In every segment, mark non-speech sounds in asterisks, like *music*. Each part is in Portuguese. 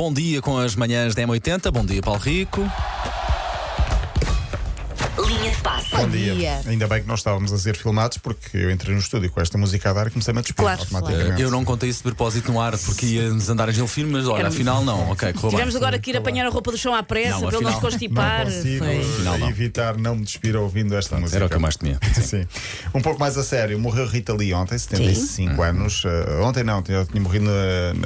Bom dia com as manhãs da M80. Bom dia, Paulo Rico. Bom dia. dia. Ainda bem que nós estávamos a ser filmados porque eu entrei no estúdio com esta música a dar e comecei-me a despir Claro, automaticamente. Eu não contei isso de propósito no ar porque ia-nos andar em gelo firme, mas olha, Era- afinal não. Ok, correu Tivemos bem. agora que ir apanhar a roupa do chão à pressa Não, para ele não se constipar. Não consigo. Afinal, não. evitar não me despir ouvindo esta música. Era o que eu mais temia. *laughs* Sim. Um pouco mais a sério, morreu Rita Lee ontem, 75 anos. Uh, ontem não, tinha, tinha morrido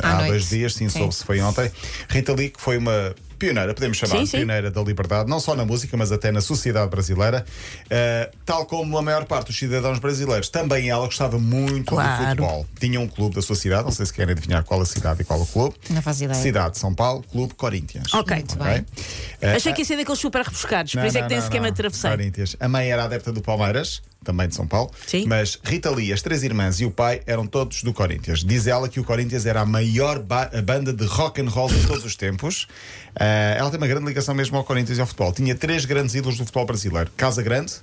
À há noite. dois dias, sim, Sim. soube-se foi ontem. Rita Lee, que foi uma pioneira, podemos chamar Sim, sim. pioneira da liberdade, não só na música, mas até na sociedade brasileira. Uh, tal como a maior parte dos cidadãos brasileiros, também ela gostava muito Claro. de futebol. Tinha um clube da sua cidade, não sei se querem adivinhar qual a cidade e qual o clube. Não faço ideia. Cidade de São Paulo, Clube Corinthians. Ok. Muito bem. Uh, Achei que ia ser daqueles super rebuscados, por não, isso é que tem não, esquema não. de travesseiro. Corinthians. A mãe era adepta do Palmeiras, também de São Paulo. Sim. Mas Rita Lee, as três irmãs e o pai eram todos do Corinthians. Diz ela que o Corinthians era a maior ba- a banda de rock and roll de todos os tempos. Ah, ela tem uma grande ligação mesmo ao Corinthians e ao futebol. Tinha três grandes ídolos do futebol brasileiro: Casa Grande.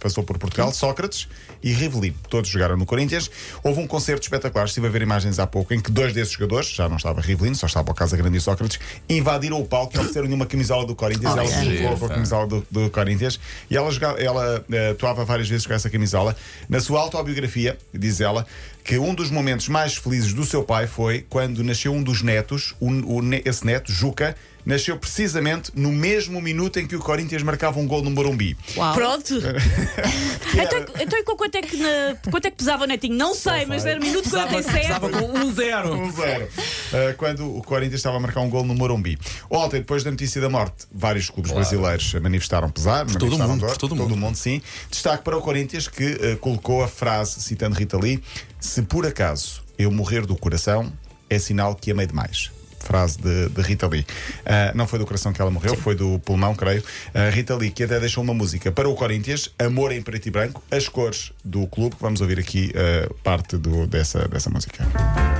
Passou por Portugal, Sócrates e Rivelino. Todos jogaram no Corinthians. Houve um concerto espetacular, estive a ver imagens há pouco, em que dois desses jogadores, já não estava Rivelino, só estava o Casa Grande e Sócrates, invadiram o palco e ofereceram-lhe uma camisola do Corinthians. Oh, ela giro, com a pá. camisola do, do Corinthians e ela, jogava, ela eh, atuava várias vezes com essa camisola. Na sua autobiografia, diz ela que um dos momentos mais felizes do seu pai foi quando nasceu um dos netos, o ne- esse neto, Juca. Nasceu precisamente no mesmo minuto em que o Corinthians marcava um gol no Morumbi. Uau. Pronto. *laughs* então, então e com quanto é, que na- quanto é que pesava o netinho? Não sei, mas era minuto 47. Estava com um zero. Um zero. Uh, quando o Corinthians estava a marcar um gol no Morumbi. Ontem, depois da notícia da morte, vários clubes brasileiros manifestaram pesar. todo o manifestaram mundo, dor, por todo o mundo. sim. Destaque para o Corinthians que uh, colocou a frase, citando Rita Lee: Se por acaso eu morrer do coração, é sinal que amei demais. Frase de, de Rita Lee. Uh, não foi do coração que ela morreu, foi do pulmão, creio. Uh, Rita Lee, que até deixou uma música para o Corinthians, Amor em Preto e Branco, as cores do clube, vamos ouvir aqui uh, parte do, dessa, dessa música.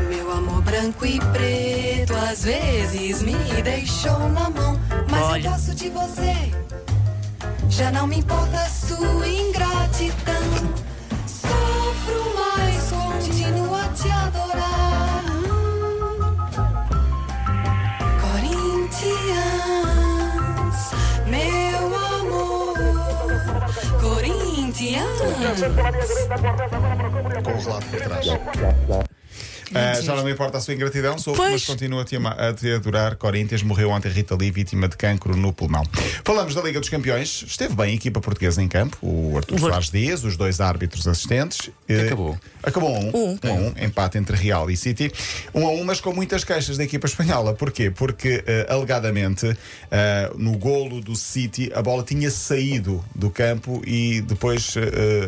Meu amor branco e preto às vezes me deixou na mão, mas Olha. eu gosto de você. Já não me importa a sua ingratidão. Corinthians. com o relato por trás. Ah, já não me importa a sua ingratidão, sou, Pois. mas continuo a te, ama- a te adorar. Corinthians morreu ontem Rita Lee, vítima de cancro no pulmão. Falamos da Liga dos Campeões. Esteve bem a equipa portuguesa em campo, o Artur Soares Dias, os dois árbitros assistentes. Eh, acabou? Acabou a um. Um. a um. Empate entre Real e City. Um a um, mas com muitas queixas da equipa espanhola. Porquê? Porque, eh, alegadamente, eh, no golo do City, a bola tinha saído do campo e depois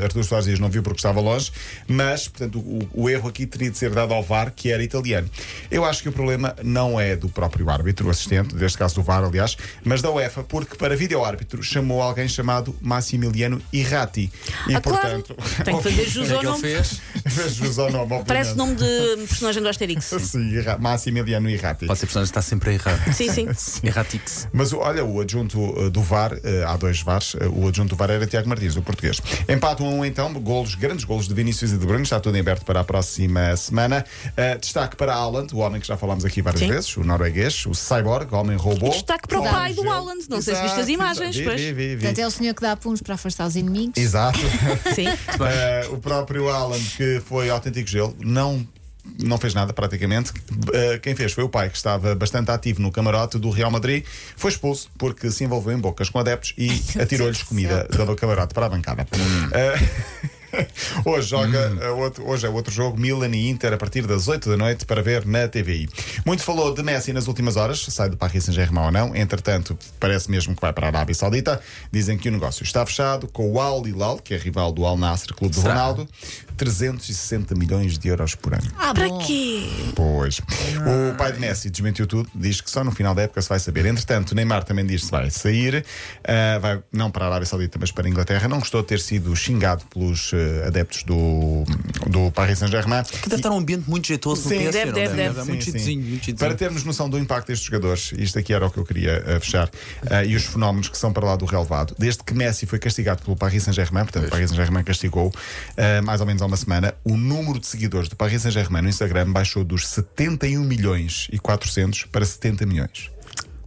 Artur Soares Dias não viu porque estava longe, mas, portanto, o, o erro aqui teria de ser dado ao VAR, que era italiano. Eu acho que o problema não é do próprio árbitro, o assistente, neste caso do VAR, aliás, mas da UEFA, porque para vídeo-árbitro chamou alguém chamado Massimiliano Irrati. E, Ah, claro. portanto, Tem que fazer jus *laughs* é ao ele nome. fez? *laughs* fez jus ao nome. Parece nome de personagem do Asterix. *laughs* Sim, Massimiliano Irrati. Pode ser personagem que está sempre a errar. Sim, sim. Erratix. Mas olha, o adjunto uh, do VAR, uh, há dois VARs, uh, o adjunto do VAR era Tiago Martins, o português. Empate 1 a 1 então, golos, grandes golos de Vinícius e de Bruno, está tudo em aberto para a próxima semana. Uh, destaque para Haaland, o homem que já falámos aqui várias Sim. vezes, o norueguês, o cyborg, homem robô. Destaque para o pai do Haaland. Não sei se viste as imagens, vi, pois. vi, vi, vi. Portanto, é o senhor que dá puns para afastar os inimigos. Exato. *laughs* Sim. Uh, *laughs* o próprio Alan, que foi autêntico gelo, não. Não fez nada praticamente. Uh, quem fez foi o pai, que estava bastante ativo no camarote do Real Madrid. Foi expulso porque se envolveu em bocas com adeptos e *laughs* atirou-lhes comida do camarote para a bancada. Uh, *laughs* Hoje joga uh, outro, hoje é outro jogo, Milan e Inter, a partir das 8 da noite, para ver na TVI. Muito falou de Messi nas últimas horas, sai do Paris Saint-Germain ou não. Entretanto, parece mesmo que vai para a Arábia Saudita. Dizem que o negócio está fechado com o Al Hilal, que é rival do Al Nasser, clube do Será? Ronaldo. 360 milhões de euros por ano. Ah, Para quê? Pois. O pai de Messi desmentiu tudo, diz que só no final da época se vai saber. Entretanto, o Neymar também diz que vai sair, ah, vai não para a Arábia Saudita, mas para a Inglaterra. Não gostou de ter sido xingado pelos ah, adeptos do, do Paris Saint-Germain. Que deve estar um ambiente muito jeitoso no Sim, PSG, deve, deve, deve. Muito Sim, sim. jeitozinho, muito. Para termos noção do impacto destes jogadores, isto aqui era o que eu queria ah, fechar, ah, e os fenómenos que são para lá do relevado. Desde que Messi foi castigado pelo Paris Saint-Germain, portanto, o Paris Saint-Germain castigou ah, mais ou menos há uma semana, o número de seguidores do Paris Saint-Germain no Instagram baixou dos 71 milhões e 400 para 70 milhões.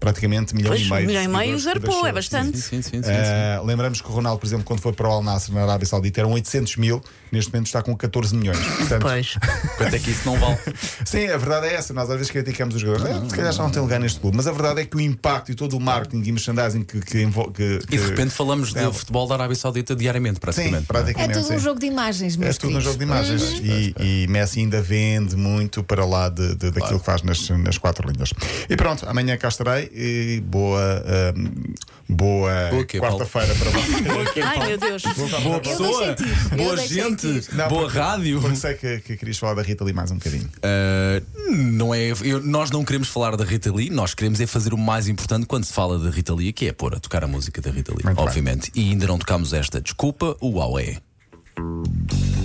Praticamente milhão Pois, e meio. de milhão e meio zarpou, é bastante. Sim, sim, sim. sim, sim. Uh, lembramos que o Ronaldo, por exemplo, quando foi para o Al Nassr na Arábia Saudita, eram 800 mil, neste momento está com 14 milhões. Portanto, Pois. *laughs* Quanto é que isso não vale? Sim, a verdade é essa. Nós às vezes criticamos os jogadores. "Eh, se calhar já não tem lugar neste clube. Mas a verdade é que o impacto e todo o marketing e merchandising que, que, envol- que, E de que- repente falamos É. de futebol da Arábia Saudita diariamente, Sim, praticamente. não é? É praticamente. tudo um sim. jogo de imagens, É meus tudo um jogo de imagens e, e Messi ainda vende muito para lá de, de- daquilo que faz nas, nas quatro linhas. E pronto, amanhã cá estarei e boa, ahm, boa Paulo? quarta-feira para vocês. Ai meu Deus. Boa pessoa, boa gente, Não, boa porque- rádio. Porque sei que, que querias falar da Rita ali mais um bocadinho. Uh, não é, eu- nós não queremos falar da Rita Lee, nós queremos é fazer o mais importante quando se fala da Rita Lee, que é pôr a tocar a música da Rita Lee, Muito bem. obviamente. E ainda não tocámos esta. Desculpa, o. Desculpe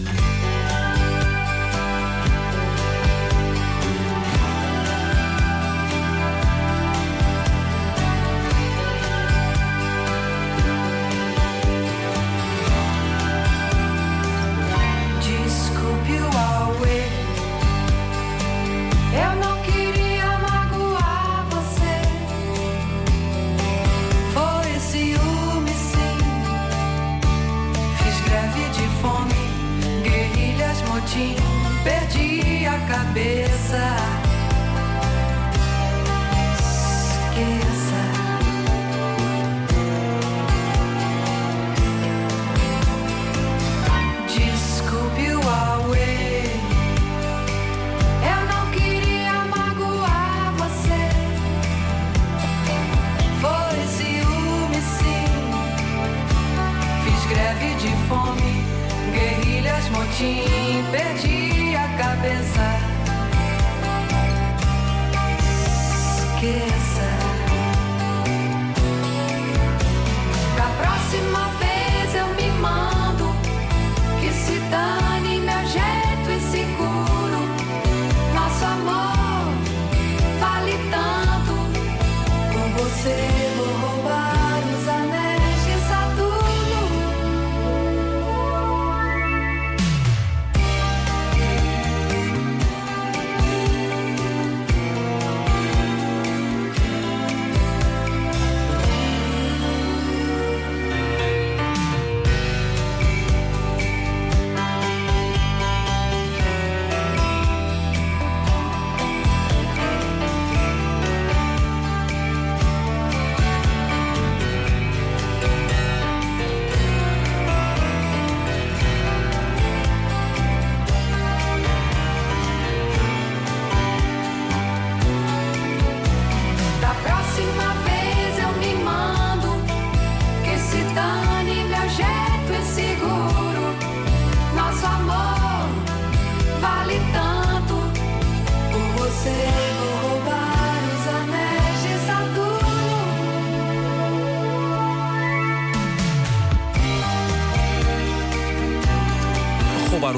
cheese.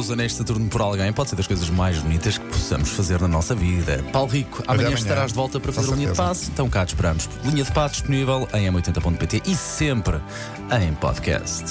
Os anéis de Saturno por alguém pode ser das coisas mais bonitas que possamos fazer na nossa vida. Paulo Rico, amanhã, amanhã. estarás de volta para fazer a linha de passe. Então cá te esperamos. Linha de passe disponível em m80.pt e sempre em podcast.